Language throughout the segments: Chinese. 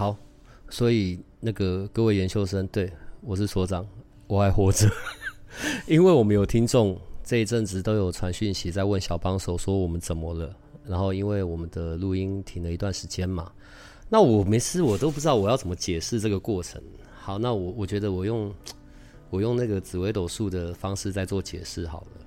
好，所以那个各位研究生，对我是所长，我还活着，因为我们有听众这一阵子都有传讯息在问小帮手说我们怎么了，然后因为我们的录音停了一段时间嘛，那我没事，我都不知道我要怎么解释这个过程。好，那我我觉得我用我用那个紫微斗数的方式在做解释好了。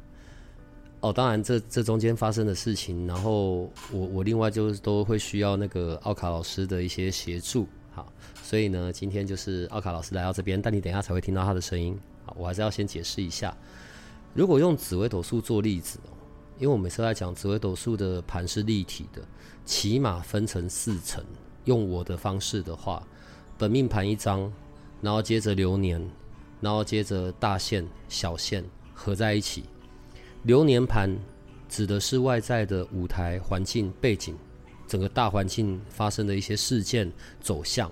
哦，当然这这中间发生的事情，然后我我另外就是都会需要那个奥卡老师的一些协助，好，所以呢，今天就是奥卡老师来到这边，但你等一下才会听到他的声音，好，我还是要先解释一下，如果用紫微斗数做例子哦，因为我每次在讲紫微斗数的盘是立体的，起码分成四层，用我的方式的话，本命盘一张，然后接着流年，然后接着大线、小线合在一起。流年盘指的是外在的舞台环境背景，整个大环境发生的一些事件走向。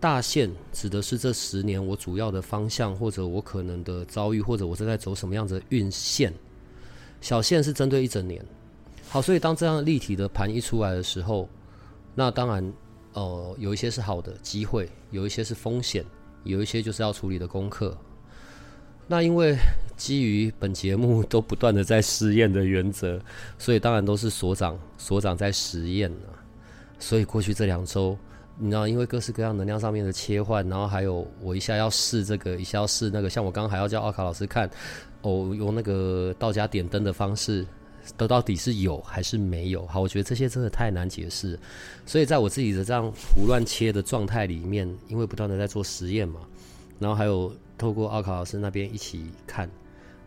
大线指的是这十年我主要的方向，或者我可能的遭遇，或者我正在走什么样的运线。小线是针对一整年。好，所以当这样立体的盘一出来的时候，那当然，呃，有一些是好的机会，有一些是风险，有一些就是要处理的功课。那因为基于本节目都不断的在试验的原则，所以当然都是所长所长在实验啊。所以过去这两周，你知道，因为各式各样能量上面的切换，然后还有我一下要试这个，一下要试那个，像我刚刚还要叫奥卡老师看，哦，用那个道家点灯的方式，都到底是有还是没有？好，我觉得这些真的太难解释。所以在我自己的这样胡乱切的状态里面，因为不断的在做实验嘛，然后还有。透过奥卡老师那边一起看，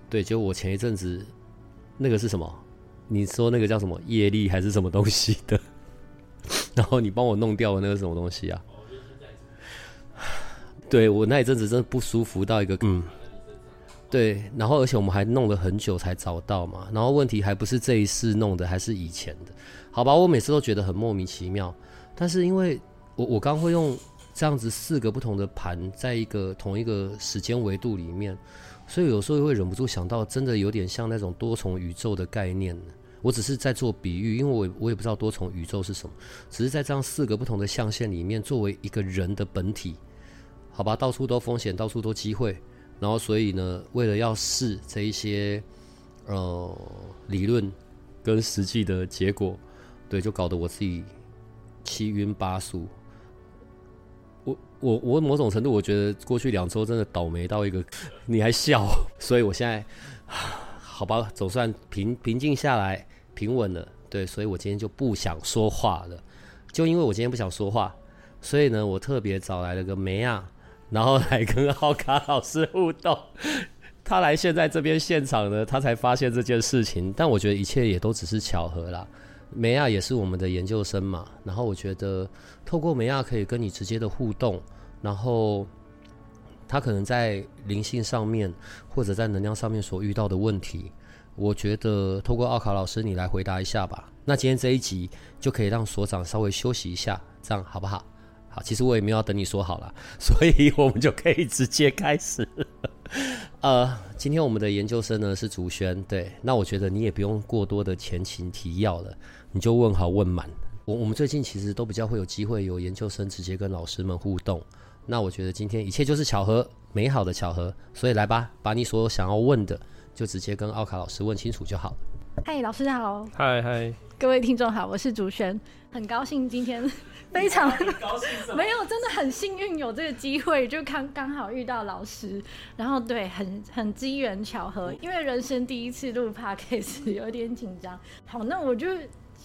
对，就我前一阵子那个是什么？你说那个叫什么业力还是什么东西的？然后你帮我弄掉了那个什么东西啊？对我那一阵子真的不舒服到一个嗯，对，然后而且我们还弄了很久才找到嘛，然后问题还不是这一次弄的，还是以前的，好吧？我每次都觉得很莫名其妙，但是因为我我刚会用。这样子四个不同的盘，在一个同一个时间维度里面，所以有时候会忍不住想到，真的有点像那种多重宇宙的概念。我只是在做比喻，因为我我也不知道多重宇宙是什么，只是在这样四个不同的象限里面，作为一个人的本体，好吧，到处都风险，到处都机会，然后所以呢，为了要试这一些呃理论跟实际的结果，对，就搞得我自己七晕八素。我我某种程度，我觉得过去两周真的倒霉到一个，你还笑，所以我现在，好吧，总算平平静下来，平稳了，对，所以我今天就不想说话了，就因为我今天不想说话，所以呢，我特别找来了个梅亚，然后来跟奥卡老师互动，他来现在这边现场呢，他才发现这件事情，但我觉得一切也都只是巧合啦。梅亚也是我们的研究生嘛，然后我觉得透过梅亚可以跟你直接的互动，然后他可能在灵性上面或者在能量上面所遇到的问题，我觉得透过奥卡老师你来回答一下吧。那今天这一集就可以让所长稍微休息一下，这样好不好？好，其实我也没有要等你说好了，所以我们就可以直接开始。呃，今天我们的研究生呢是竹轩，对，那我觉得你也不用过多的前情提要了。你就问好问满。我我们最近其实都比较会有机会有研究生直接跟老师们互动。那我觉得今天一切就是巧合，美好的巧合。所以来吧，把你所有想要问的，就直接跟奥卡老师问清楚就好。嗨，老师好。嗨嗨，各位听众好，我是竹轩，很高兴今天 非常高兴，没有真的很幸运有这个机会，就刚刚好遇到老师，然后对，很很机缘巧合，因为人生第一次录 podcast 有点紧张。好，那我就。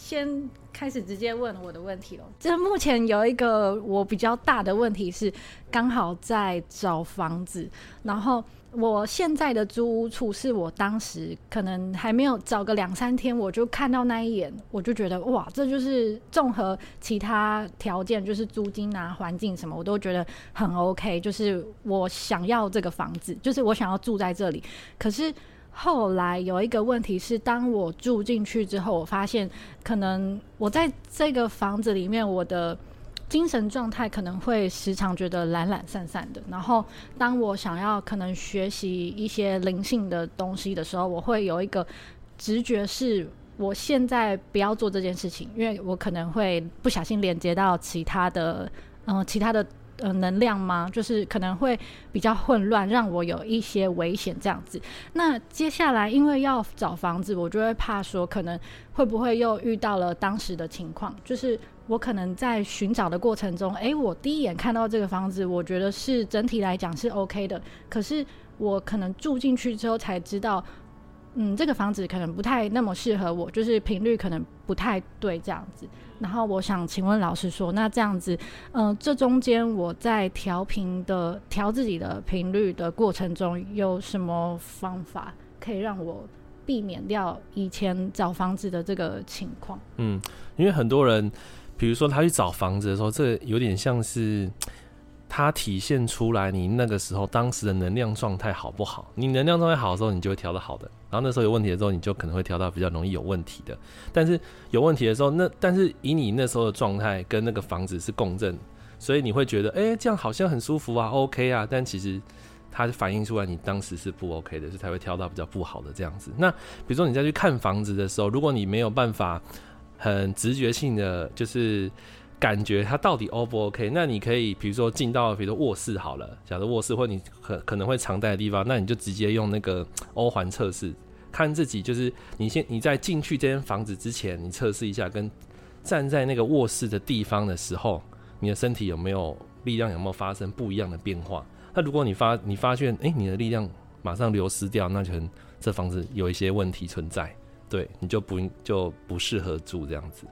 先开始直接问我的问题了。这目前有一个我比较大的问题是，刚好在找房子，然后。我现在的租屋处是我当时可能还没有找个两三天，我就看到那一眼，我就觉得哇，这就是综合其他条件，就是租金啊、环境什么，我都觉得很 OK。就是我想要这个房子，就是我想要住在这里。可是后来有一个问题是，当我住进去之后，我发现可能我在这个房子里面，我的。精神状态可能会时常觉得懒懒散散的，然后当我想要可能学习一些灵性的东西的时候，我会有一个直觉是，我现在不要做这件事情，因为我可能会不小心连接到其他的，嗯，其他的。呃，能量吗？就是可能会比较混乱，让我有一些危险这样子。那接下来，因为要找房子，我就会怕说，可能会不会又遇到了当时的情况？就是我可能在寻找的过程中，诶，我第一眼看到这个房子，我觉得是整体来讲是 OK 的。可是我可能住进去之后才知道。嗯，这个房子可能不太那么适合我，就是频率可能不太对这样子。然后我想请问老师说，那这样子，嗯，这中间我在调频的调自己的频率的过程中，有什么方法可以让我避免掉以前找房子的这个情况？嗯，因为很多人，比如说他去找房子的时候，这有点像是。它体现出来你那个时候当时的能量状态好不好？你能量状态好的时候，你就会调的好的。然后那时候有问题的时候，你就可能会调到比较容易有问题的。但是有问题的时候，那但是以你那时候的状态跟那个房子是共振，所以你会觉得，哎，这样好像很舒服啊，OK 啊。但其实它反映出来你当时是不 OK 的，所以才会挑到比较不好的这样子。那比如说你再去看房子的时候，如果你没有办法很直觉性的就是。感觉它到底 O 不 OK？那你可以比如说进到比如说卧室好了，假如卧室或你可可能会常待的地方，那你就直接用那个欧环测试，看自己就是你先你在进去这间房子之前，你测试一下，跟站在那个卧室的地方的时候，你的身体有没有力量有没有发生不一样的变化？那如果你发你发现哎你的力量马上流失掉，那就很这房子有一些问题存在，对你就不就不适合住这样子，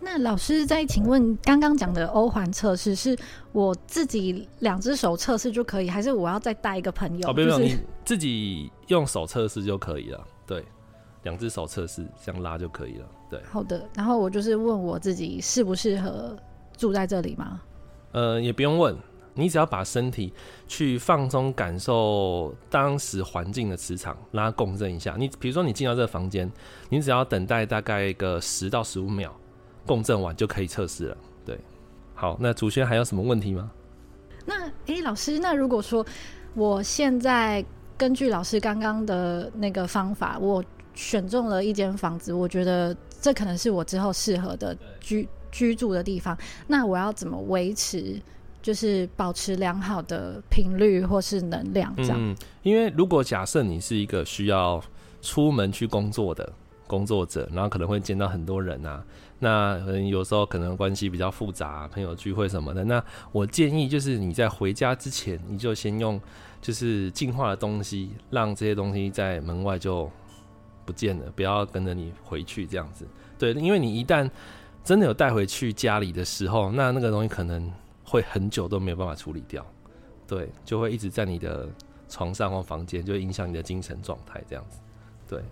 那老师再请问，刚刚讲的欧环测试是我自己两只手测试就可以，还是我要再带一个朋友？哦，不用，你自己用手测试就可以了。对，两只手测试这样拉就可以了。对，好的。然后我就是问我自己适不适合住在这里吗？呃，也不用问，你只要把身体去放松，感受当时环境的磁场，拉共振一下。你比如说你进到这个房间，你只要等待大概一个十到十五秒。共振完就可以测试了。对，好，那主轩还有什么问题吗？那诶，老师，那如果说我现在根据老师刚刚的那个方法，我选中了一间房子，我觉得这可能是我之后适合的居居住的地方。那我要怎么维持，就是保持良好的频率或是能量？这样？嗯，因为如果假设你是一个需要出门去工作的工作者，然后可能会见到很多人啊。那可能有时候可能关系比较复杂，朋友聚会什么的。那我建议就是你在回家之前，你就先用就是净化的东西，让这些东西在门外就不见了，不要跟着你回去这样子。对，因为你一旦真的有带回去家里的时候，那那个东西可能会很久都没有办法处理掉，对，就会一直在你的床上或房间，就影响你的精神状态这样子。对，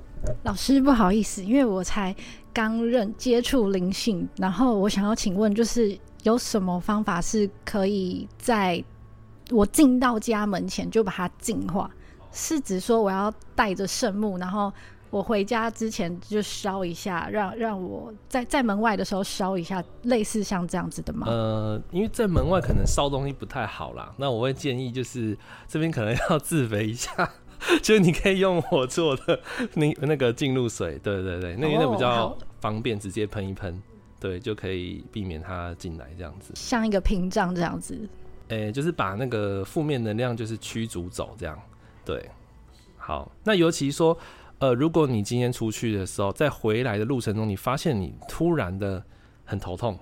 老师不好意思，因为我才。刚认接触灵性，然后我想要请问，就是有什么方法是可以在我进到家门前就把它净化？是指说我要带着圣木，然后我回家之前就烧一下，让让我在在门外的时候烧一下，类似像这样子的吗？呃，因为在门外可能烧东西不太好啦，那我会建议就是这边可能要自肥一下。就是你可以用我做的那那个进入水，对对对，那那比较方便，直接喷一喷，对，就可以避免它进来这样子，像一个屏障这样子。诶，就是把那个负面能量就是驱逐走这样，对。好，那尤其说，呃，如果你今天出去的时候，在回来的路程中，你发现你突然的很头痛，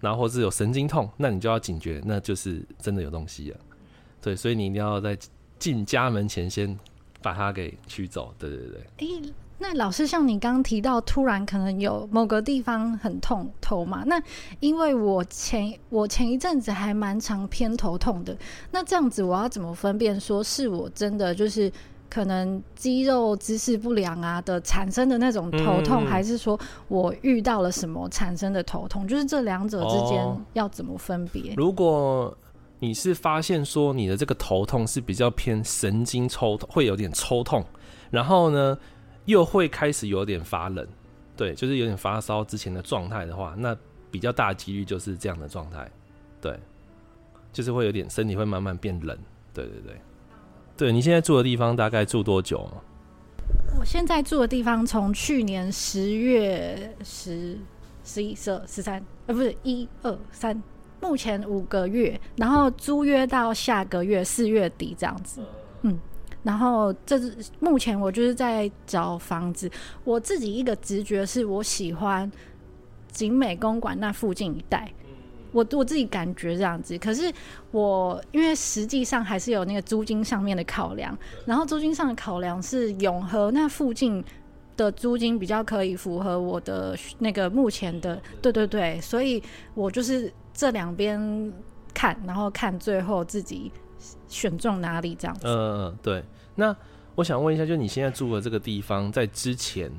然后或是有神经痛，那你就要警觉，那就是真的有东西了。对，所以你一定要在进家门前先把它给取走，对对对。诶，那老师，像你刚刚提到，突然可能有某个地方很痛头嘛？那因为我前我前一阵子还蛮常偏头痛的，那这样子我要怎么分辨说是我真的就是可能肌肉姿势不良啊的产生的那种头痛，嗯还是说我遇到了什么产生的头痛？就是这两者之间哦要怎么分别？如果你是发现说你的这个头痛是比较偏神经抽痛，会有点抽痛，然后呢又会开始有点发冷，对，就是有点发烧之前的状态的话，那比较大的几率就是这样的状态，对，就是会有点身体会慢慢变冷，对对对。对你现在住的地方大概住多久？我现在住的地方从去年十月十、十一、十二、十三，呃，不是一二三，目前五个月，然后租约到下个月四月底这样子，嗯，然后这是目前我就是在找房子，我自己一个直觉是我喜欢景美公馆那附近一带。我我自己感觉这样子，可是我因为实际上还是有那个租金上面的考量，然后租金上的考量是永和那附近的租金比较可以符合我的那个目前的，对对对，所以我就是这两边看，然后看最后自己选中哪里这样子。嗯，对。那我想问一下，就你现在住的这个地方，在之前，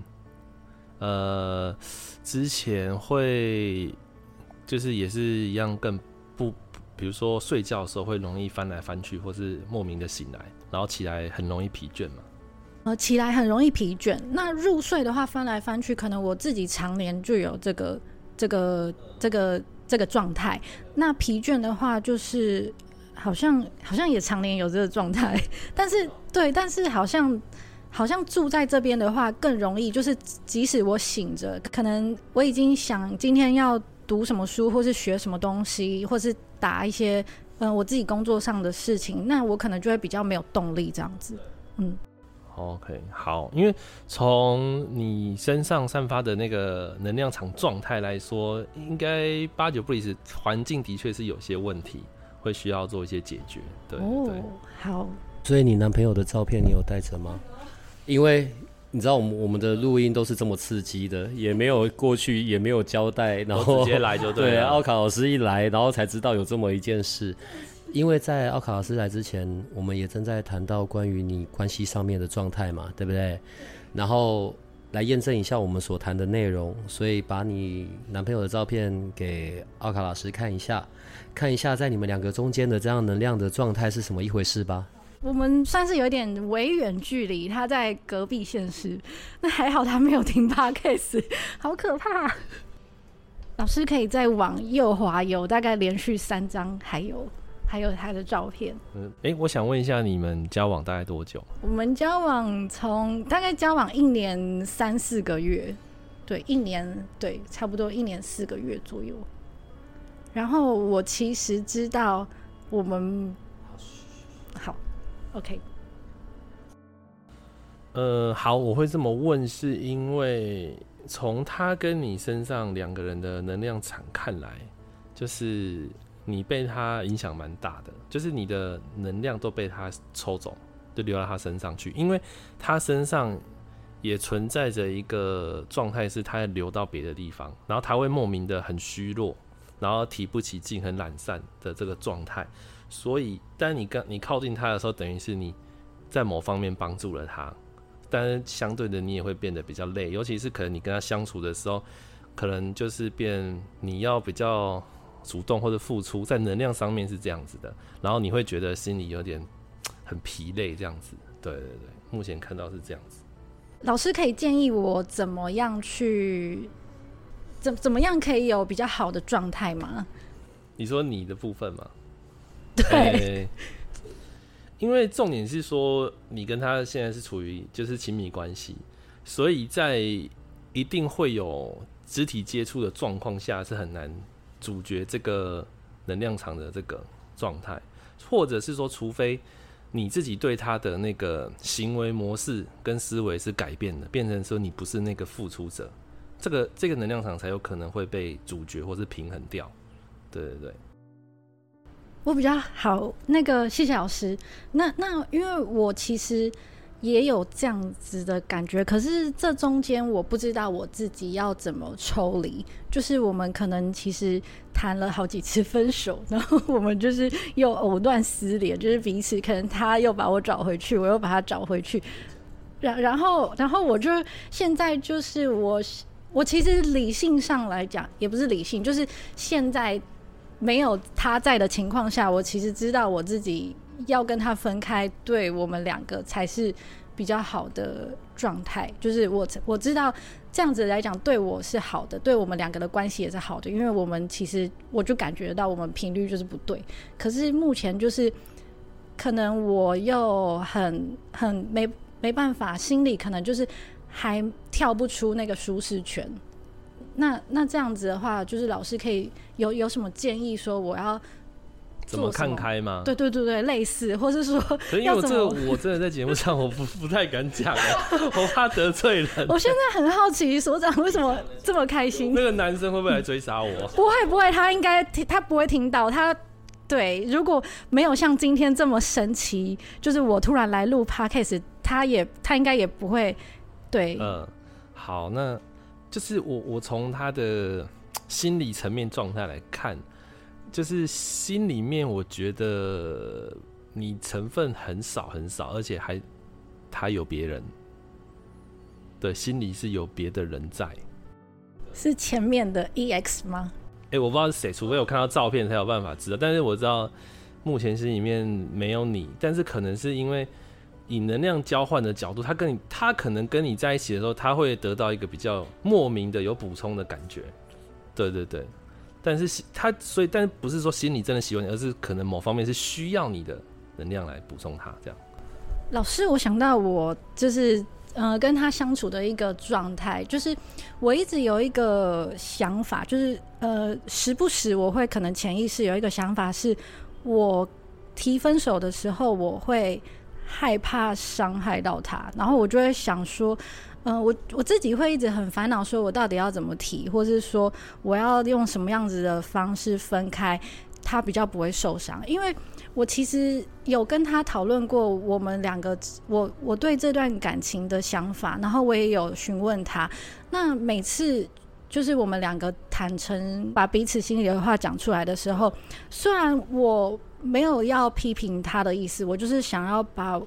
呃，之前会就是也是一样更不，比如说睡觉的时候会容易翻来翻去，或是莫名的醒来，然后起来很容易疲倦嘛？呃，起来很容易疲倦。那入睡的话，翻来翻去，可能我自己常年就有这个、这个、这个、这个状态。那疲倦的话，就是好像好像也常年有这个状态，但是对，但是好像好像住在这边的话更容易，就是即使我醒着，可能我已经想今天要读什么书，或是学什么东西，或是打一些嗯、我自己工作上的事情，那我可能就会比较没有动力这样子。嗯。OK，好，因为从你身上散发的那个能量场状态来说，应该八九不离十，环境的确是有些问题，会需要做一些解决。对对哦，好，所以你男朋友的照片你有带着吗？因为你知道我们我们的录音都是这么刺激的，也没有过去也没有交代，然后直接来就对了。奥卡老师一来，然后才知道有这么一件事。因为在奥卡老师来之前，我们也正在谈到关于你关系上面的状态嘛，对不对？然后来验证一下我们所谈的内容，所以把你男朋友的照片给奥卡老师看一下，看一下在你们两个中间的这样能量的状态是什么一回事吧。我们算是有点微远距离，他在隔壁现实，那还好他没有听 podcast，好可怕。老师可以再往右滑，有大概连续三张，还有还有他的照片。嗯，哎、我想问一下，你们交往大概多久？我们交往从大概交往一年三四个月，对，一年对，差不多一年四个月左右。然后我其实知道我们好，OK，呃，好，我会这么问，是因为从他跟你身上两个人的能量场看来，就是你被他影响蛮大的，就是你的能量都被他抽走，就流到他身上去，因为他身上也存在着一个状态，是他流到别的地方，然后他会莫名的很虚弱，然后提不起劲，很懒散的这个状态。所以，当你跟你靠近他的时候，等于是你在某方面帮助了他，但是相对的你也会变得比较累，尤其是可能你跟他相处的时候，可能就是变你要比较主动或者付出，在能量上面是这样子的，然后你会觉得心里有点很疲累这样子。对对对，目前看到是这样子。老师可以建议我怎么样去，怎怎么样可以有比较好的状态吗？你说你的部分吗？对，欸因为重点是说，你跟他现在是处于就是亲密关系，所以在一定会有肢体接触的状况下，是很难主角这个能量场的这个状态，或者是说，除非你自己对他的那个行为模式跟思维是改变的，变成说你不是那个付出者，这个这个能量场才有可能会被主角或是平衡掉。对对对。我比较好，那个谢谢老师。那那因为我其实也有这样子的感觉，可是这中间我不知道我自己要怎么抽离。就是我们可能其实谈了好几次分手，然后我们就是又藕断丝连，就是彼此可能他又把我找回去，我又把他找回去。然然后然后我就现在就是我我其实理性上来讲也不是理性，就是现在没有他在的情况下，我其实知道我自己。要跟他分开，对我们两个才是比较好的状态。就是我我知道这样子来讲对我是好的，对我们两个的关系也是好的，因为我们其实我就感觉到我们频率就是不对。可是目前就是可能我又很 很没没办法，心里可能就是还跳不出那个舒适圈。那那这样子的话，就是老师可以有有什么建议说我要？怎么看开吗？对对对对，类似，或是说，可因为这个我真的在节目上我不 不太敢讲，我怕得罪人。我现在很好奇，所长为什么这么开心？那个男生会不会来追杀我？不会不会，他应该他不会听到。他对，如果没有像今天这么神奇，就是我突然来录 podcast，他也他应该也不会对。嗯，好，那就是我我从他的心理层面状态来看。就是心里面，我觉得你成分很少很少，而且还他有别人，对，心里是有别的人在，是前面的 EX 吗？哎，我不知道是谁，除非我看到照片才有办法知道。但是我知道目前心里面没有你，但是可能是因为以能量交换的角度，他跟你，他可能跟你在一起的时候，他会得到一个比较莫名的有补充的感觉。对对对。但是他所以，但不是说心里真的喜欢你，而是可能某方面是需要你的能量来补充他这样。老师，我想到我就是呃跟他相处的一个状态，就是我一直有一个想法，就是呃时不时我会可能潜意识有一个想法，是我提分手的时候，我会害怕伤害到他，然后我就会想说。嗯，我我自己会一直很烦恼，说我到底要怎么提，或是说我要用什么样子的方式分开，他比较不会受伤。因为我其实有跟他讨论过我们两个，我我对这段感情的想法，然后我也有询问他。那每次就是我们两个坦诚把彼此心里的话讲出来的时候，虽然我没有要批评他的意思，我就是想要把，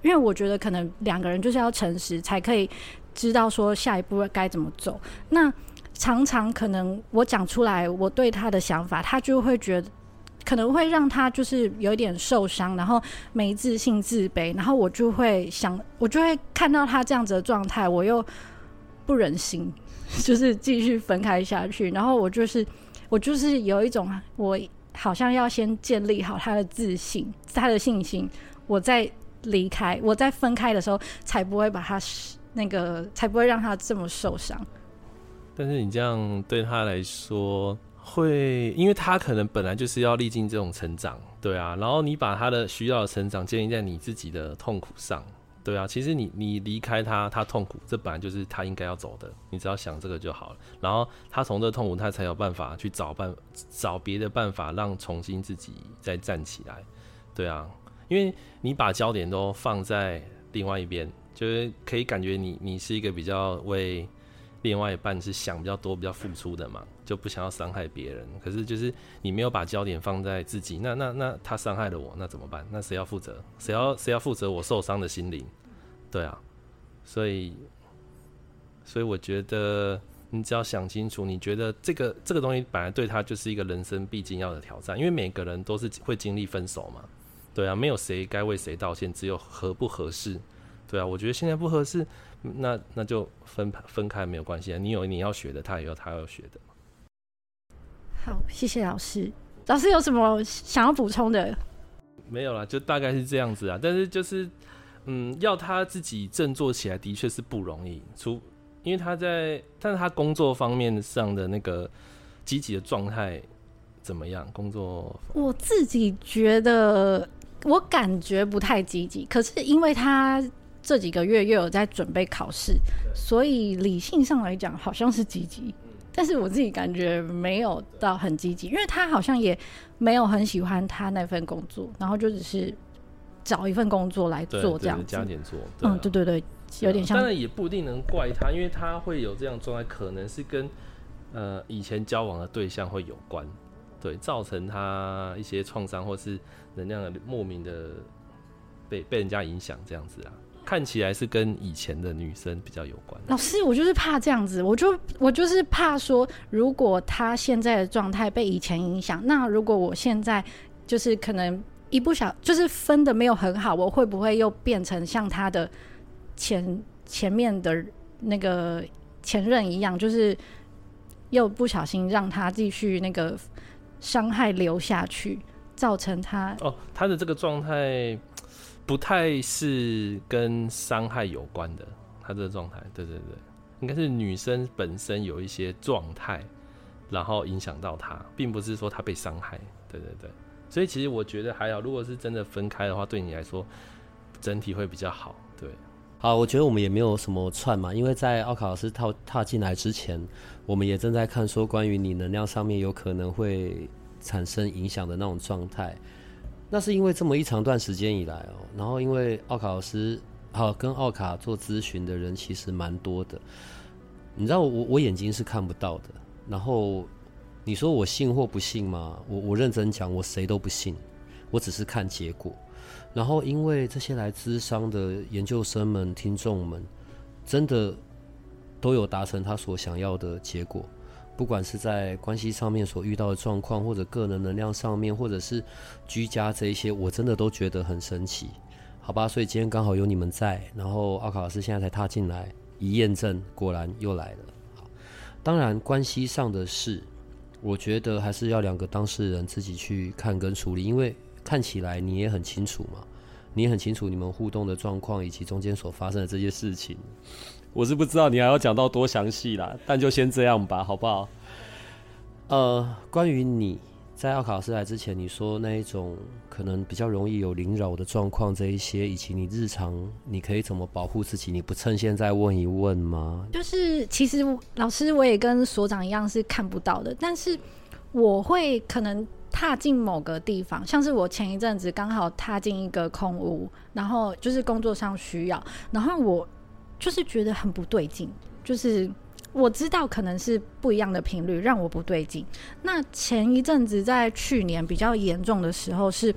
因为我觉得可能两个人就是要诚实才可以。知道说下一步该怎么走，那常常可能我讲出来我对他的想法，他就会觉得可能会让他就是有一点受伤，然后没自信、自卑，然后我就会想，我就会看到他这样子的状态，我又不忍心，就是继续分开下去，然后我就是我就是有一种我好像要先建立好他的自信、他的信心，我再离开、我在分开的时候才不会把他。那个才不会让他这么受伤。但是你这样对他来说，会因为他可能本来就是要历经这种成长，对啊。然后你把他的需要的成长建立在你自己的痛苦上，对啊。其实你你离开他，他痛苦，这本来就是他应该要走的。你只要想这个就好了。然后他从这痛苦，他才有办法去找办找别的办法，让重新自己再站起来，对啊。因为你把焦点都放在另外一边。就是可以感觉你你是一个比较为另外一半是想比较多、比较付出的嘛，就不想要伤害别人。可是就是你没有把焦点放在自己，那那那他伤害了我，那怎么办？那谁要负责？谁要谁要负责我受伤的心灵？对啊，所以所以我觉得你只要想清楚，你觉得这个这个东西本来对他就是一个人生必经要的挑战，因为每个人都是会经历分手嘛。对啊，没有谁该为谁道歉，只有合不合适。对啊，我觉得现在不合适，那那就分分开没有关系啊。你有你要学的，他也有他要学的。好，谢谢老师。老师有什么想要补充的？没有啦，就大概是这样子啊。但是就是，嗯，要他自己振作起来，的确是不容易。除因为他在，但是他工作方面上的那个积极的状态怎么样？工作，我自己觉得我感觉不太积极，可是因为他。这几个月又有在准备考试，所以理性上来讲好像是积极，但是我自己感觉没有到很积极，因为他好像也没有很喜欢他那份工作，然后就只是找一份工作来做这样子。加点做，嗯，对对对，有点像。当然也不一定能怪他，因为他会有这样状态，可能是跟呃以前交往的对象会有关，对，造成他一些创伤或是能量的莫名的被被人家影响这样子啊。看起来是跟以前的女生比较有关。老师，我就是怕这样子，我就我就是怕说，如果他现在的状态被以前影响，那如果我现在就是可能一不小，就是分的没有很好，我会不会又变成像他的前前面的那个前任一样，就是又不小心让他继续那个伤害流下去，造成他哦，他的这个状态不太是跟伤害有关的，他这个状态，对对对，应该是女生本身有一些状态，然后影响到他，并不是说他被伤害，对对对，所以其实我觉得还好，如果是真的分开的话，对你来说整体会比较好，对。好，我觉得我们也没有什么串嘛，因为在奥卡老师踏踏进来之前，我们也正在看说关于你能量上面有可能会产生影响的那种状态。那是因为这么一长段时间以来哦，然后因为奥卡老师好跟奥卡做咨询的人其实蛮多的，你知道我我眼睛是看不到的，然后你说我信或不信吗？我我认真讲，我谁都不信，我只是看结果。然后，因为这些来咨商的研究生们、听众们，真的都有达成他所想要的结果，不管是在关系上面所遇到的状况，或者个人能量上面，或者是居家这一些，我真的都觉得很神奇，好吧？所以今天刚好有你们在，然后奥卡老师现在才踏进来，一验证，果然又来了。好，当然关系上的事，我觉得还是要两个当事人自己去看跟处理，因为。看起来你也很清楚嘛，你也很清楚你们互动的状况以及中间所发生的这些事情。我是不知道你还要讲到多详细啦，但就先这样吧，好不好？呃，关于你在奥卡老师来之前，你说那一种可能比较容易有灵扰的状况，这一些以及你日常你可以怎么保护自己？你不趁现在问一问吗？就是其实老师我也跟所长一样是看不到的，但是我会可能。踏进某个地方，像是我前一阵子刚好踏进一个空屋，然后就是工作上需要，然后我就是觉得很不对劲，就是我知道可能是不一样的频率让我不对劲。那前一阵子在去年比较严重的时候是，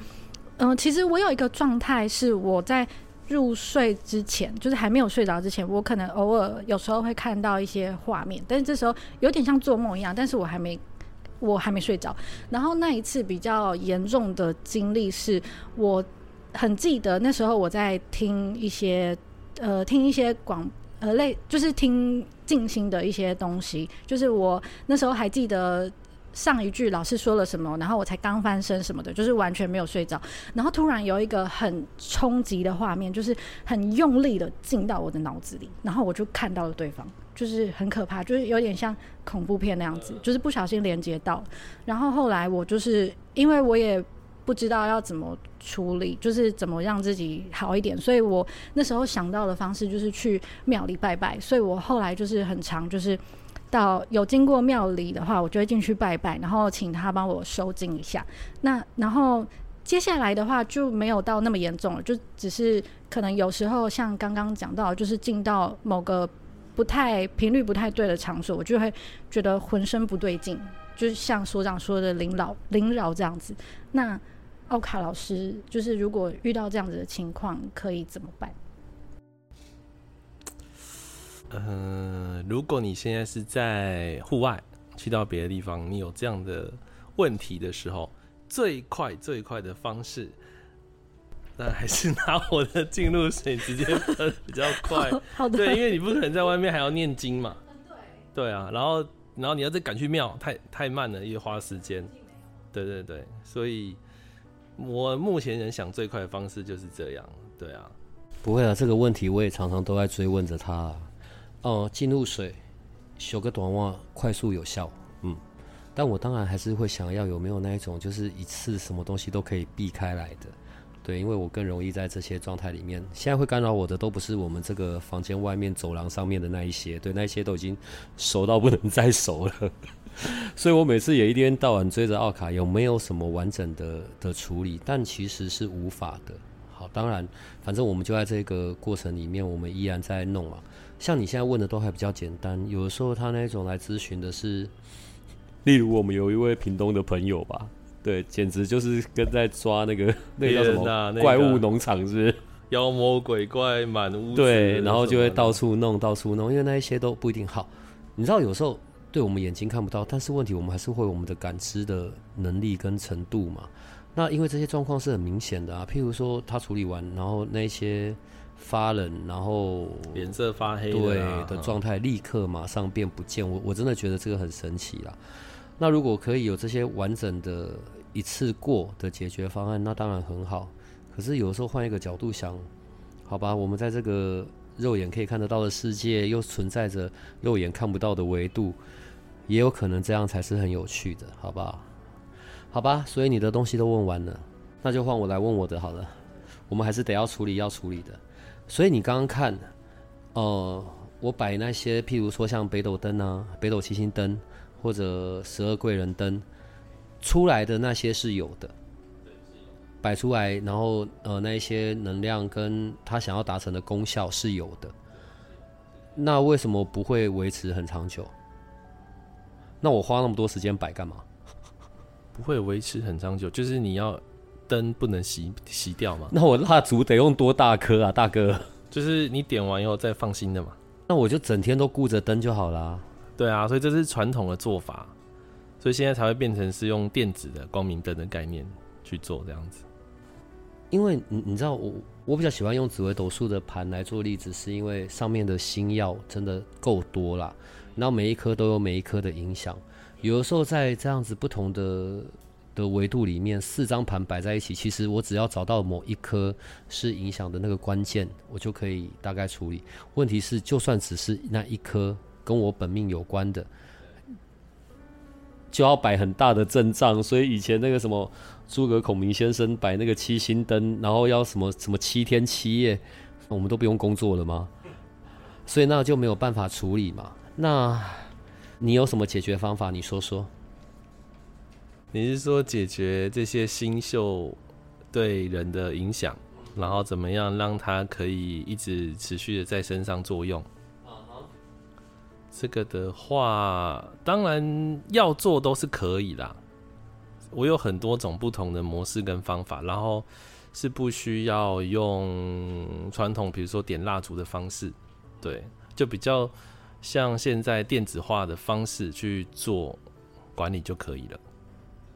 嗯，其实我有一个状态是我在入睡之前，就是还没有睡着之前，我可能偶尔有时候会看到一些画面，但是这时候有点像做梦一样，但是我还没。我还没睡着，然后那一次比较严重的经历是，我很记得那时候我在听一些呃听一些广呃类就是听静心的一些东西，就是我那时候还记得上一句老师说了什么，然后我才刚翻身什么的，就是完全没有睡着，然后突然有一个很冲击的画面，就是很用力的进到我的脑子里，然后我就看到了对方。就是很可怕，就是有点像恐怖片那样子，就是不小心连接到。然后后来我就是因为我也不知道要怎么处理，就是怎么让自己好一点，所以我那时候想到的方式就是去庙里拜拜。所以我后来就是很长，就是到有经过庙里的话，我就会进去拜拜，然后请他帮我收精一下。那然后接下来的话就没有到那么严重了，就只是可能有时候像刚刚讲到，就是进到某个。不太频率不太对的场所，我就会觉得浑身不对劲，就是像所长说的灵扰灵扰这样子。那奥卡老师，就是如果遇到这样子的情况，可以怎么办？嗯，如果你现在是在户外，去到别的地方，你有这样的问题的时候，最快最快的方式。那还是 拿我的进入水直接喷比较 快。好的。对，因为你不可能在外面还要念经嘛。对。啊，然后然后你要再赶去庙，太太慢了，也花时间。对对对，所以我目前人想最快的方式就是这样。对啊。不会啊，这个问题我也常常都在追问着他。哦，进入水，修个短袜，快速有效。嗯。但我当然还是会想要有没有那一种，就是一次什么东西都可以避开来的。对，因为我更容易在这些状态里面。现在会干扰我的都不是我们这个房间外面走廊上面的那一些，对，那一些都已经熟到不能再熟了。所以我每次也一天到晚追着奥卡有没有什么完整的的处理，但其实是无法的。好，当然，反正我们就在这个过程里面，我们依然在弄啊。像你现在问的都还比较简单，有的时候他那种来咨询的是，例如我们有一位屏东的朋友吧，对，简直就是跟在抓那个 那个叫什么怪物农场，是不是？妖魔鬼怪满屋子，对，然后就会到处弄，到处弄，因为那一些都不一定好。你知道，有时候对我们眼睛看不到，但是问题我们还是会有我们的感知的能力跟程度嘛。那因为这些状况是很明显的啊，譬如说他处理完，然后那些发冷，然后脸色发黑的对啊的状态立刻马上变不见，我我真的觉得这个很神奇啦。那如果可以有这些完整的一次过的解决方案，那当然很好。可是有时候换一个角度想，好吧，我们在这个肉眼可以看得到的世界，又存在着肉眼看不到的维度，也有可能这样才是很有趣的，好不好？好吧，所以你的东西都问完了，那就换我来问我的好了。我们还是得要处理要处理的。所以你刚刚看，呃，我摆那些，譬如说像北斗灯啊、北斗七星灯或者十二贵人灯出来的那些是有的，摆出来，然后呃那一些能量跟他想要达成的功效是有的。那为什么不会维持很长久？那我花那么多时间摆干嘛？不会维持很长久，就是你要灯不能熄熄掉嘛，那我蜡烛得用多大颗啊，大哥？就是你点完以后再放新的嘛。那我就整天都顾着灯就好啦。对啊，所以这是传统的做法，所以现在才会变成是用电子的光明灯的概念去做这样子。因为你你知道我我比较喜欢用紫微斗数的盘来做例子，是因为上面的星耀真的够多啦，然后每一颗都有每一颗的影响。有的时候在这样子不同的的维度里面，四张盘摆在一起，其实我只要找到某一颗是影响的那个关键，我就可以大概处理。问题是，就算只是那一颗跟我本命有关的，就要摆很大的阵仗。所以以前那个什么诸葛孔明先生摆那个七星灯，然后要什么什么七天七夜，我们都不用工作了吗？所以那就没有办法处理嘛。那你有什么解决方法？你说说。你是说解决这些星秀对人的影响，然后怎么样让它可以一直持续的在身上作用？这个的话，当然要做都是可以啦。我有很多种不同的模式跟方法，然后是不需要用传统，比如说点蜡烛的方式，对，就比较像现在电子化的方式去做管理就可以了。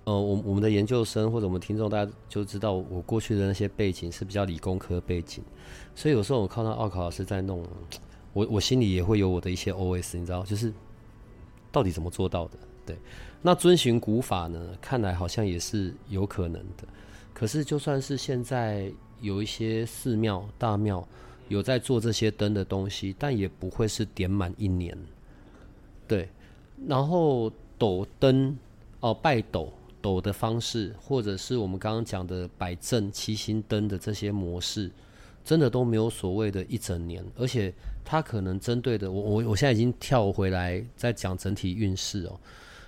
呃，我我们的研究生或者我们听众，大家就知道我过去的那些背景是比较理工科背景，所以有时候我看到奥考老师在弄，我我心里也会有我的一些 OS，你知道，就是到底怎么做到的？对，那遵循古法呢，看来好像也是有可能的。可是就算是现在有一些寺庙、大庙有在做这些灯的东西，但也不会是点满一年。对，然后抖灯哦，拜斗。抖的方式，或者是我们刚刚讲的摆正七星灯的这些模式，真的都没有所谓的一整年，而且它可能针对的，我我我现在已经跳回来在讲整体运势哦，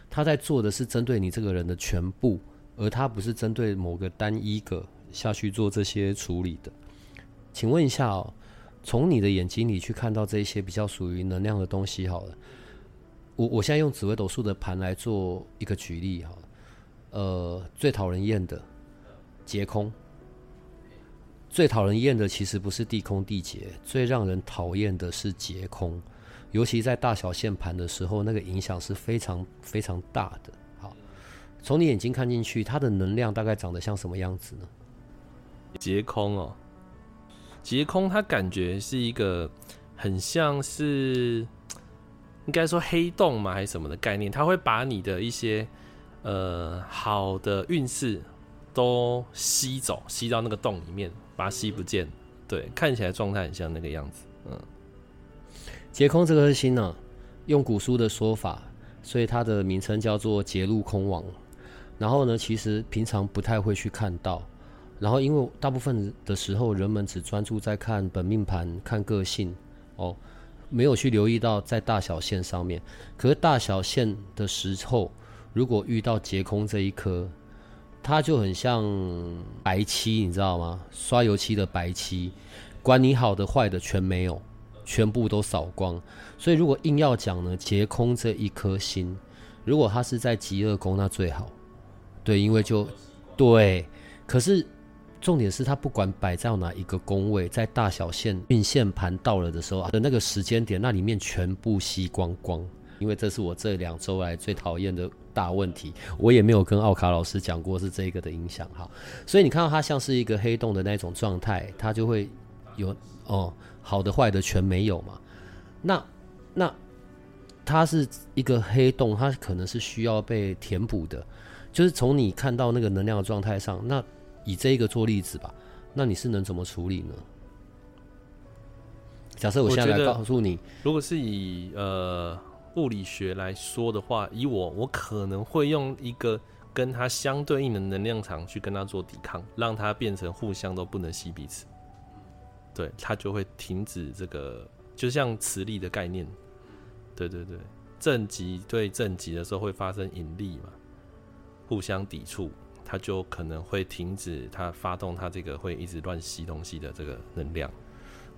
他在做的是针对你这个人的全部，而他不是针对某个单一个下去做这些处理的。请问一下哦，从你的眼睛里去看到这些比较属于能量的东西好了，我我现在用紫微斗数的盘来做一个举例哈。呃，最讨人厌的劫空，最讨人厌的其实不是地空地劫，最让人讨厌的是劫空，尤其在大小线盘的时候，那个影响是非常非常大的。好，从你眼睛看进去，它的能量大概长得像什么样子呢？劫空哦，劫空它感觉是一个很像是应该说黑洞嘛，还是什么的概念，它会把你的一些。呃，好的运势都吸走，吸到那个洞里面，把它吸不见。对，看起来状态很像那个样子。嗯，劫空这颗星呢，用古书的说法，所以它的名称叫做劫路空王。然后呢，其实平常不太会去看到。然后因为大部分的时候，人们只专注在看本命盘、看个性哦，没有去留意到在大小线上面。可是大小线的时候。如果遇到劫空这一颗，它就很像白漆，你知道吗？刷油漆的白漆，管你好的坏的全没有，全部都扫光。所以如果硬要讲呢，劫空这一颗心，如果它是在极恶宫，那最好。对，因为就对，可是重点是它不管摆在哪一个宫位，在大小线运线盘到了的时候啊的那个时间点，那里面全部吸光光。因为这是我这两周来最讨厌的大问题，我也没有跟奥卡老师讲过是这个的影响。哈，所以你看到它像是一个黑洞的那种状态，它就会有哦好的坏的全没有嘛，那那它是一个黑洞，它可能是需要被填补的，就是从你看到那个能量的状态上，那以这个做例子吧，那你是能怎么处理呢？假设我现在来告诉你，如果是以呃。物理学来说的话，以我，我可能会用一个跟它相对应的能量场去跟它做抵抗，让它变成互相都不能吸彼此，对，它就会停止这个，就像磁力的概念，对对对，正极对正极的时候会发生引力嘛，互相抵触，它就可能会停止它发动它这个会一直乱吸东西的这个能量。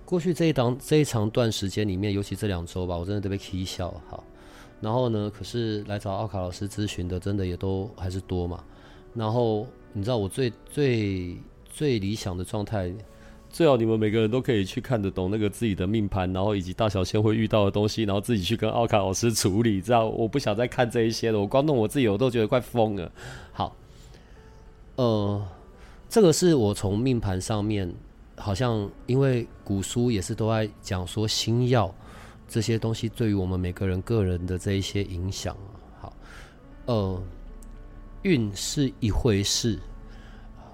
过去这一档这一长段时间里面，尤其这两周吧，我真的都被气笑。好，然后呢，可是来找奥卡老师咨询的，真的也都还是多嘛。然后你知道我最最最理想的状态，最好你们每个人都可以去看得懂那个自己的命盘，然后以及大小仙会遇到的东西，然后自己去跟奥卡老师处理。知道我不想再看这一些了，我光弄我自己我都觉得快疯了。好，呃，这个是我从命盘上面。好像因为古书也是都在讲说星耀这些东西对于我们每个人个人的这一些影响好，呃，运是一回事，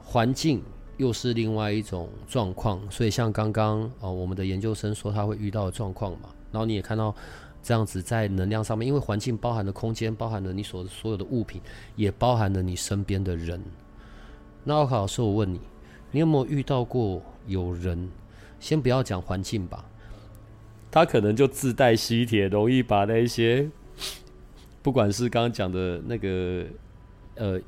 环境又是另外一种状况。所以像刚刚呃，我们的研究生说他会遇到的状况嘛，然后你也看到这样子在能量上面，因为环境包含的空间，包含了你所所有的物品，也包含了你身边的人。那奥卡老师，我问你，你有没有遇到过？有人，先不要讲环境吧，他可能就自带吸铁，容易把那一些，不管是刚刚讲的那个呃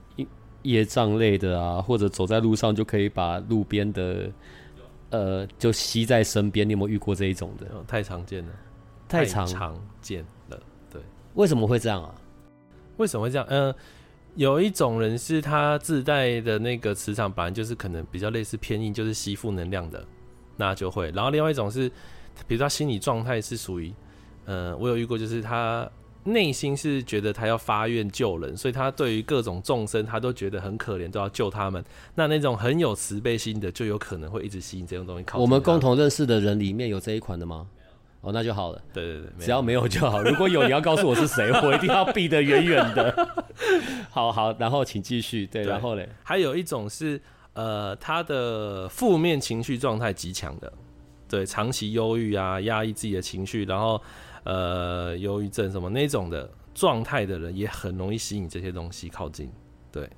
业障类的啊，或者走在路上就可以把路边的呃就吸在身边。你有没有遇过这一种的？太常见了，太常常见了。对，为什么会这样啊？为什么会这样？嗯。有一种人是他自带的那个磁场本来就是可能比较类似偏硬，就是吸负能量的，那就会。然后另外一种是，比如他心理状态是属于，呃，我有遇过，就是他内心是觉得他要发愿救人，所以他对于各种众生他都觉得很可怜，都要救他们。那那种很有慈悲心的，就有可能会一直吸引这种东西靠。我们共同认识的人里面有这一款的吗？哦，那就好了。对对对，只要没有就好。如果有，你要告诉我是谁，我一定要避得远远的。好好，然后请继续。对，然后嘞，还有一种是，呃，他的负面情绪状态极强的，对，长期忧郁啊，压抑自己的情绪，然后呃，忧郁症什么那种的状态的人，也很容易吸引这些东西靠近。对。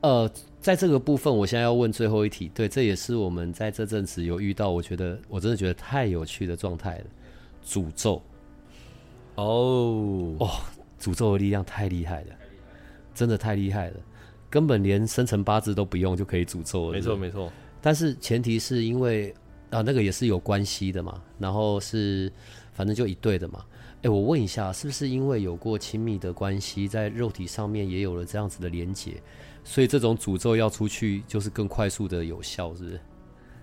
呃，在这个部分，我现在要问最后一题。对，这也是我们在这阵子有遇到，我觉得我真的觉得太有趣的状态了。诅咒，哦，哦，诅咒的力量太厉害了，真的太厉害了，根本连生辰八字都不用就可以诅咒了。没错，没错。但是前提是因为啊，那个也是有关系的嘛，然后是反正就一对的嘛。哎，我问一下，是不是因为有过亲密的关系，在肉体上面也有了这样子的连结？所以这种诅咒要出去，就是更快速的有效，是不是？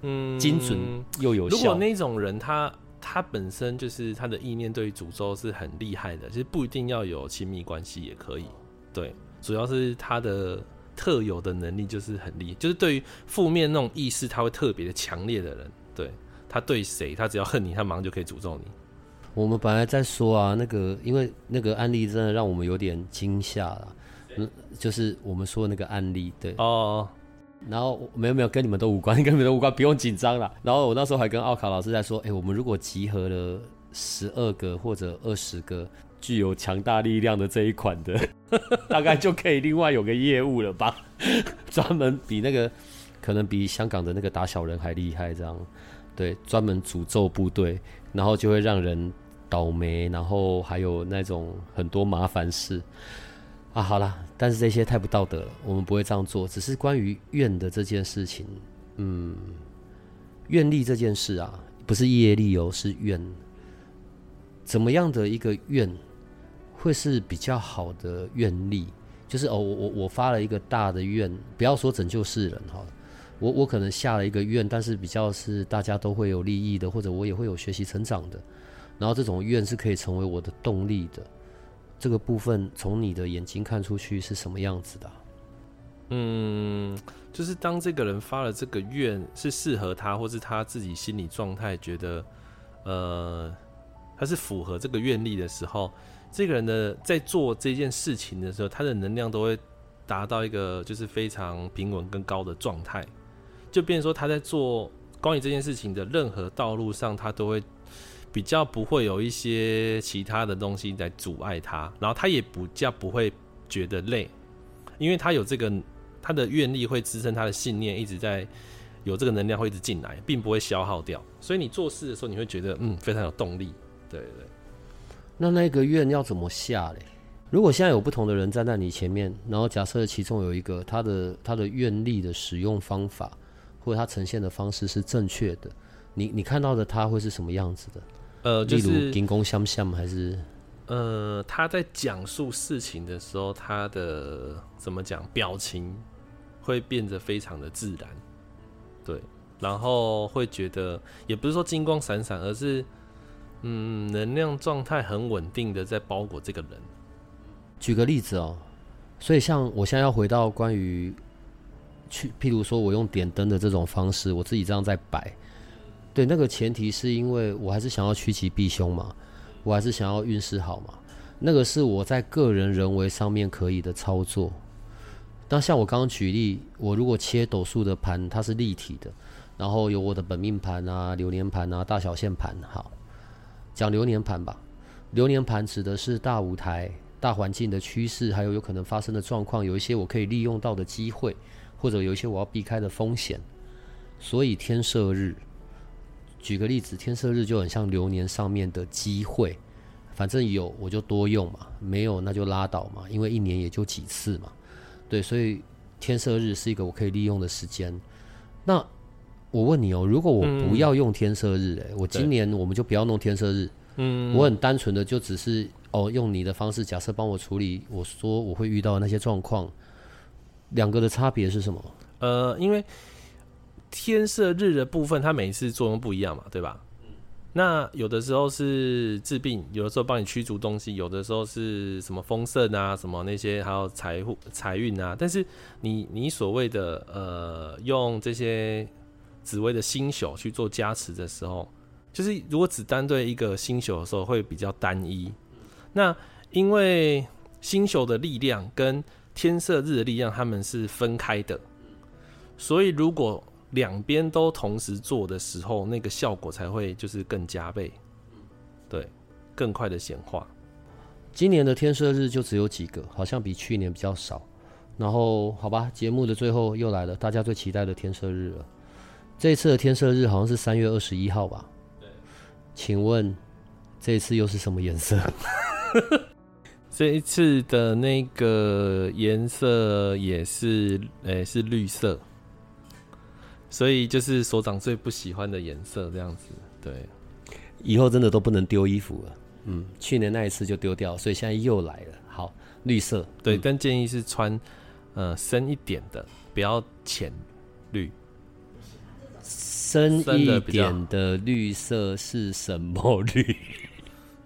嗯，精准又有效。如果那种人他他本身就是他的意念对于诅咒是很厉害的，其实不一定要有亲密关系也可以。对，主要是他的特有的能力就是很厉，就是对于负面那种意识他会特别的强烈的人，对他对谁他只要恨你，他马上就可以诅咒你。我们本来在说啊，那个因为那个案例真的让我们有点惊吓了。嗯，就是我们说的那个案例，对哦。然后没有没有跟你们都无关，跟你们都无关，不用紧张了。然后我那时候还跟奥卡老师在说，哎，我们如果集合了十二个或者二十个具有强大力量的这一款的，大概就可以另外有个业务了吧？专门比那个可能比香港的那个打小人还厉害，这样对，专门诅咒部队，然后就会让人倒霉，然后还有那种很多麻烦事。啊，好啦，但是这些太不道德了，我们不会这样做。只是关于愿的这件事情，嗯，愿力这件事啊，不是业力哦，是愿。怎么样的一个愿，会是比较好的愿力？就是哦，我我我发了一个大的愿，不要说拯救世人哈，我我可能下了一个愿，但是比较是大家都会有利益的，或者我也会有学习成长的，然后这种愿是可以成为我的动力的。这个部分从你的眼睛看出去是什么样子的？嗯，就是当这个人发了这个愿是适合他，或是他自己心理状态觉得，呃，他是符合这个愿力的时候，这个人的在做这件事情的时候，他的能量都会达到一个就是非常平稳跟高的状态，就变说他在做关于这件事情的任何道路上，他都会。比较不会有一些其他的东西在阻碍他，然后他也不叫不会觉得累，因为他有这个他的愿力会支撑他的信念一直在有这个能量会一直进来，并不会消耗掉，所以你做事的时候你会觉得嗯非常有动力，对对。那那个愿要怎么下嘞？如果现在有不同的人站在你前面，然后假设其中有一个他的他的愿力的使用方法或者他呈现的方式是正确的，你你看到的他会是什么样子的？呃，就是金工相像还是？呃，他在讲述事情的时候，他的怎么讲，表情会变得非常的自然，对，然后会觉得也不是说金光闪闪，而是嗯，能量状态很稳定的在包裹这个人。举个例子哦，所以像我现在要回到关于去，譬如说我用点灯的这种方式，我自己这样在摆。对，那个前提是因为我还是想要趋吉避凶嘛，我还是想要运势好嘛。那个是我在个人人为上面可以的操作。那像我刚刚举例，我如果切斗数的盘，它是立体的，然后有我的本命盘啊、流年盘啊、大小线盘。好，讲流年盘吧。流年盘指的是大舞台、大环境的趋势，还有有可能发生的状况，有一些我可以利用到的机会，或者有一些我要避开的风险。所以天赦日。举个例子，天色日就很像流年上面的机会，反正有我就多用嘛，没有那就拉倒嘛，因为一年也就几次嘛，对，所以天色日是一个我可以利用的时间。那我问你哦，如果我不要用天色日，哎，我今年我们就不要弄天色日，嗯，我很单纯的就只是哦，用你的方式，假设帮我处理，我说我会遇到那些状况，两个的差别是什么？呃，因为。天色日的部分，它每一次作用不一样嘛，对吧？那有的时候是治病，有的时候帮你驱逐东西，有的时候是什么丰盛啊，什么那些还有财富财运啊。但是你你所谓的呃，用这些紫薇的星宿去做加持的时候，就是如果只单对一个星宿的时候，会比较单一。那因为星宿的力量跟天色日的力量，他们是分开的，所以如果两边都同时做的时候，那个效果才会就是更加倍，对，更快的显化。今年的天赦日就只有几个，好像比去年比较少。然后，好吧，节目的最后又来了，大家最期待的天赦日了。这一次的天赦日好像是三月二十一号吧？对。请问这一次又是什么颜色？这一次的那个颜色也是，诶，是绿色。所以就是所长最不喜欢的颜色，这样子。对，以后真的都不能丢衣服了。嗯，去年那一次就丢掉，所以现在又来了。好，绿色。对，但建议是穿呃深一点的，不要浅绿。深一点的绿色是什么绿？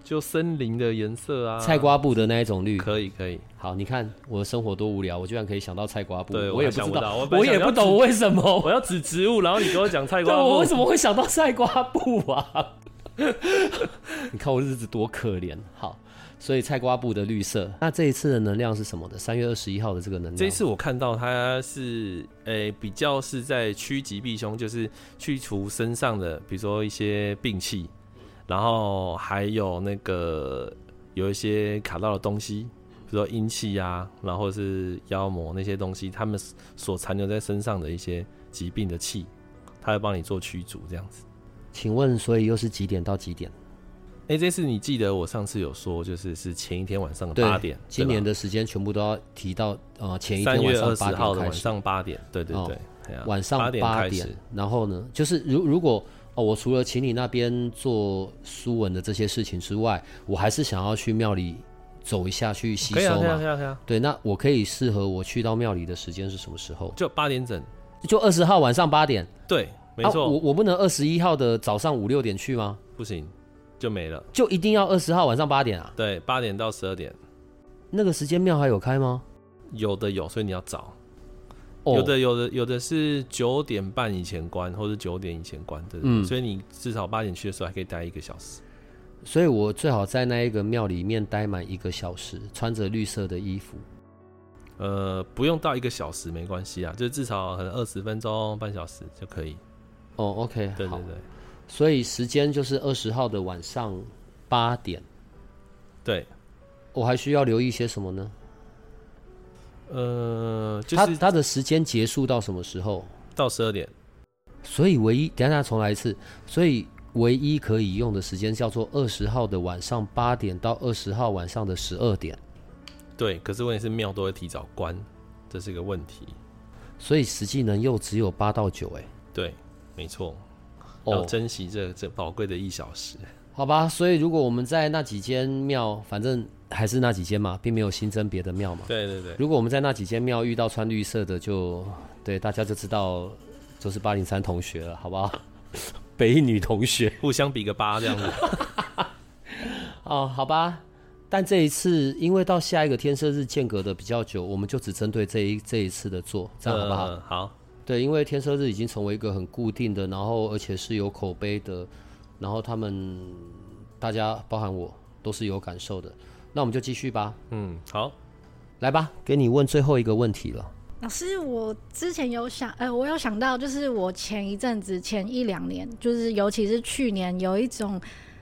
就森林的颜色啊，菜瓜布的那一种绿，可以可以。好，你看我的生活多无聊，我居然可以想到菜瓜布。对，我也不知道，我也不懂为什么我要指植物，然后你给我讲菜瓜布，我为什么会想到菜瓜布啊？你看我日子多可怜。好，所以菜瓜布的绿色，那这一次的能量是什么的？三月二十一号的这个能量，这一次我看到它是诶比较是在趋吉避凶，就是去除身上的，比如说一些病气。然后还有那个有一些卡到的东西，比如说阴气呀，然后是妖魔那些东西，他们所残留在身上的一些疾病的气，他会帮你做驱逐这样子。请问，所以又是几点到几点？哎、这次你记得我上次有说，就是是前一天晚上的八点，今年的的时间全部都要提到呃前一三天晚上月二十八点开始，号的晚上八点，对对哦对，晚上八点开始，，然后呢，就是如如果哦，我除了请你那边做书文的这些事情之外，我还是想要去庙里走一下去吸收对，那我可以适合我去到庙里的时间是什么时候？就八点整，就二十号晚上八点，对，没啊错，我我不能二十一号的早上五六点去吗？不行，就没了。就一定要二十号晚上八点啊？对，八点到十二点，那个时间庙还有开吗？有的有，所以你要找。哦有的有的有的是九点半以前关，或者九点以前关，对？嗯所以你至少八点去的时候还可以待一个小时。所以我最好在那一个庙里面待满一个小时，穿着绿色的衣服。呃，不用到一个小时没关系啊，就至少可能二十分钟、半小时就可以。哦，OK，好对对对所以时间就是二十号的晚上八点。对，我还需要留意些什么呢？呃，就是它它的时间结束到什么时候？到十二点。所以唯一，等一下重来一次。所以唯一可以用的时间叫做二十号的晚上八点到二十号晚上的十二点。对，可是问题是庙都会提早关，这是一个问题。所以实际能又只有八到九，哎，对，没错，要哦，珍惜这这宝贵的一小时。好吧。所以如果我们在那几间庙，反正还是那几间嘛，并没有新增别的庙嘛。对对对，如果我们在那几间庙遇到穿绿色的就，对大家就知道就是八零三同学了，好不好？北一女同学 互相比个八这样子。哦，好吧。但这一次，因为到下一个天赦日间隔的比较久，我们就只针对这一这一次的做，这样好不好？呃好，对，因为天赦日已经成为一个很固定的，然后而且是有口碑的，然后他们大家包含我都是有感受的。那我们就继续吧，嗯，好，来吧，给你问最后一个问题了。老师，我之前有想，呃，我有想到，就是我前一阵子、前一两年，就是尤其是去年，有一种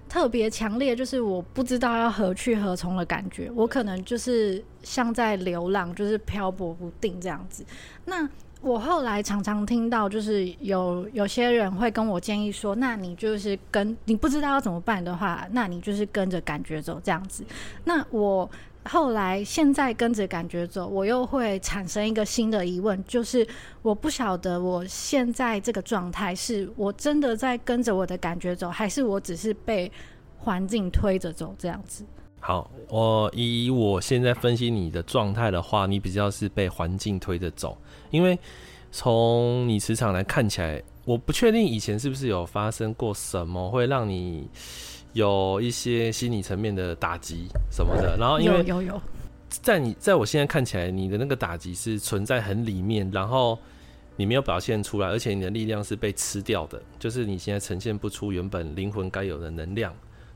特别强烈，就是我不知道要何去何从的感觉。我可能就是像在流浪，就是漂泊不定这样子。那我后来常常听到，就是有有些人会跟我建议说，那你就是跟你不知道要怎么办的话，那你就是跟着感觉走这样子。那我后来现在跟着感觉走，我又会产生一个新的疑问，就是我不晓得我现在这个状态是我真的在跟着我的感觉走，还是我只是被环境推着走这样子？好，我以我现在分析你的状态的话，你比较是被环境推着走，因为从你磁场来看起来，我不确定以前是不是有发生过什么会让你有一些心理层面的打击什么的，然后因为有有有，在你在我现在看起来，你的那个打击是存在很里面，然后你没有表现出来，而且你的力量是被吃掉的，就是你现在呈现不出原本灵魂该有的能量。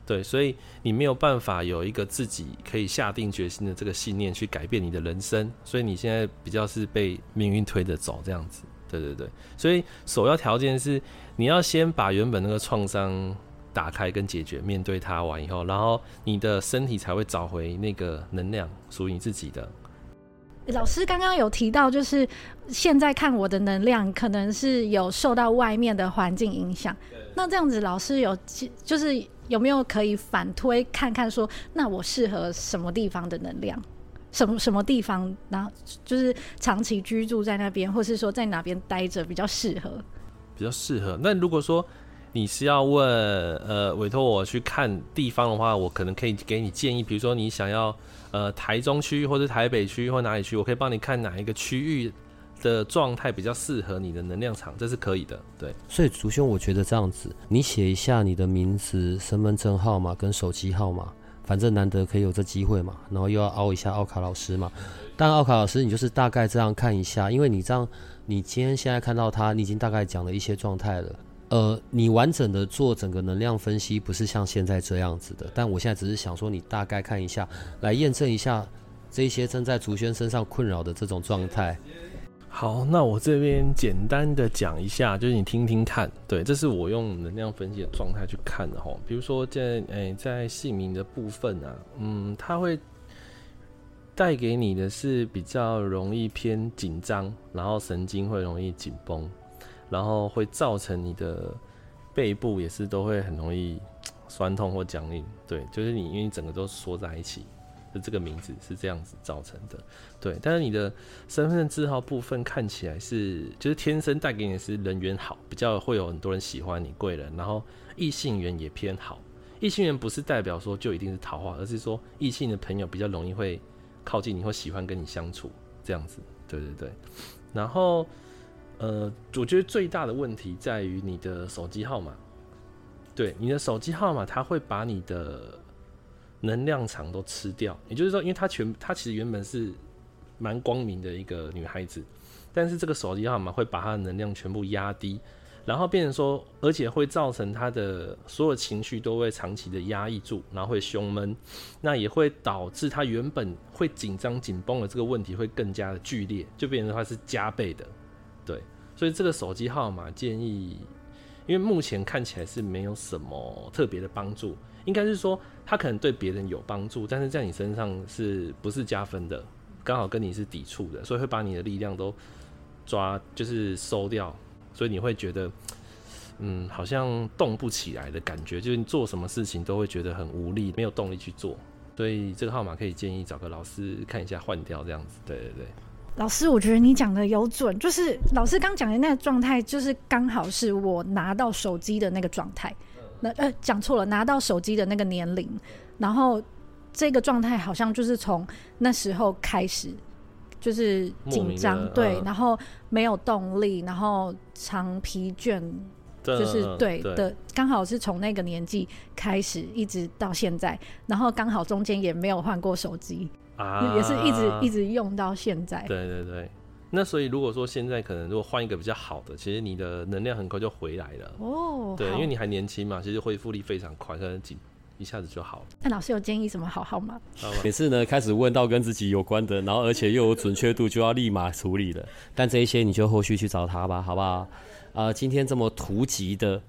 对，所以你没有办法有一个自己可以下定决心的这个信念去改变你的人生，所以你现在比较是被命运推着走这样子。对对对，所以首要条件是你要先把原本那个创伤打开跟解决，面对它完以后，然后你的身体才会找回那个能量，属于你自己的。老师刚刚有提到，就是现在看我的能量可能是有受到外面的环境影响。那这样子，老师有就是有没有可以反推看看说，那我适合什么地方的能量？什么什么地方，然后就是长期居住在那边，或是说在哪边待着比较适合？比较适合。那如果说你是要问呃委托我去看地方的话，我可能可以给你建议，比如说你想要呃台中区或者台北区或哪里区，我可以帮你看哪一个区域的状态比较适合你的能量场，这是可以的。对，所以竹兄，我觉得这样子，你写一下你的名字、身份证号码跟手机号码，反正难得可以有这机会嘛，然后又要凹一下奥卡老师嘛。但奥卡老师，你就是大概这样看一下，因为你这样，你今天现在看到他，你已经大概讲了一些状态了。呃，你完整的做整个能量分析，不是像现在这样子的。但我现在只是想说，你大概看一下，来验证一下这些正在竹轩身上困扰的这种状态。好，那我这边简单的讲一下，就是你听听看。对，这是我用能量分析的状态去看的哈。比如说在诶、在姓名的部分啊，嗯，它会带给你的是比较容易偏紧张，然后神经会容易紧绷，然后会造成你的背部也是都会很容易酸痛或僵硬，对，就是你因为你整个都缩在一起，的这个名字是这样子造成的，对。但是你的身份证字号部分看起来是，就是天生带给你是人缘好，比较会有很多人喜欢你，贵人，然后异性缘也偏好。异性缘不是代表说就一定是桃花，而是说异性的朋友比较容易会靠近你，或喜欢跟你相处这样子，对对对。然后，呃，我觉得最大的问题在于你的手机号码。对，你的手机号码，它会把你的能量场都吃掉。也就是说，因为它全，它其实原本是蛮光明的一个女孩子，但是这个手机号码会把她的能量全部压低，然后变成说，而且会造成她的所有情绪都会长期的压抑住，然后会胸闷，那也会导致她原本会紧张紧绷的这个问题会更加的剧烈，就变成话是加倍的。对，所以这个手机号码建议。因为目前看起来是没有什么特别的帮助，应该是说他可能对别人有帮助，但是在你身上是不是加分的？刚好跟你是抵触的，所以会把你的力量都抓，就是收掉，所以你会觉得，嗯，好像动不起来的感觉，就是你做什么事情都会觉得很无力，没有动力去做。所以这个号码可以建议找个老师看一下，换掉这样子。对对对。老师，我觉得你讲的有准，就是老师刚讲的那个状态，就是刚好是我拿到手机的那个状态。那呃，讲错了，拿到手机的那个年龄，然后这个状态好像就是从那时候开始，就是紧张，对，然后没有动力，然后常疲倦，就是对的，刚好是从那个年纪开始，一直到现在，然后刚好中间也没有换过手机。啊，也是一直一直用到现在。对对对，那所以如果说现在可能如果换一个比较好的，其实你的能量很快就回来了。哦，对，因为你还年轻嘛，其实恢复力非常快，可能几一下子就好了。那老师有建议什么好号吗？每次呢开始问到跟自己有关的，然后而且又有准确度，就要立马处理了。但这一些你就后续去找他吧，好不好？啊，今天这么突击的，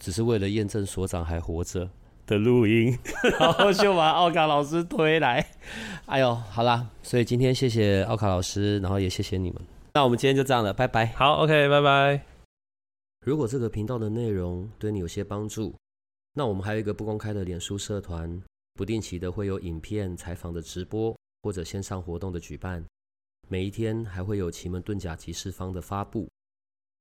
只是为了验证所长还活着。的录音，然后就把奥卡老师推来。哎呦，好啦，所以今天谢谢奥卡老师，然后也谢谢你们。那我们今天就这样了，拜拜。好，OK，拜拜。如果这个频道的内容对你有些帮助，那我们还有一个不公开的脸书社团，不定期的会有影片、采访的直播或者线上活动的举办。每一天还会有奇门遁甲集市方的发布。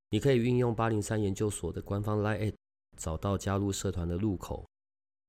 你可以运用八零三研究所的官方 Line，找到加入社团的入口。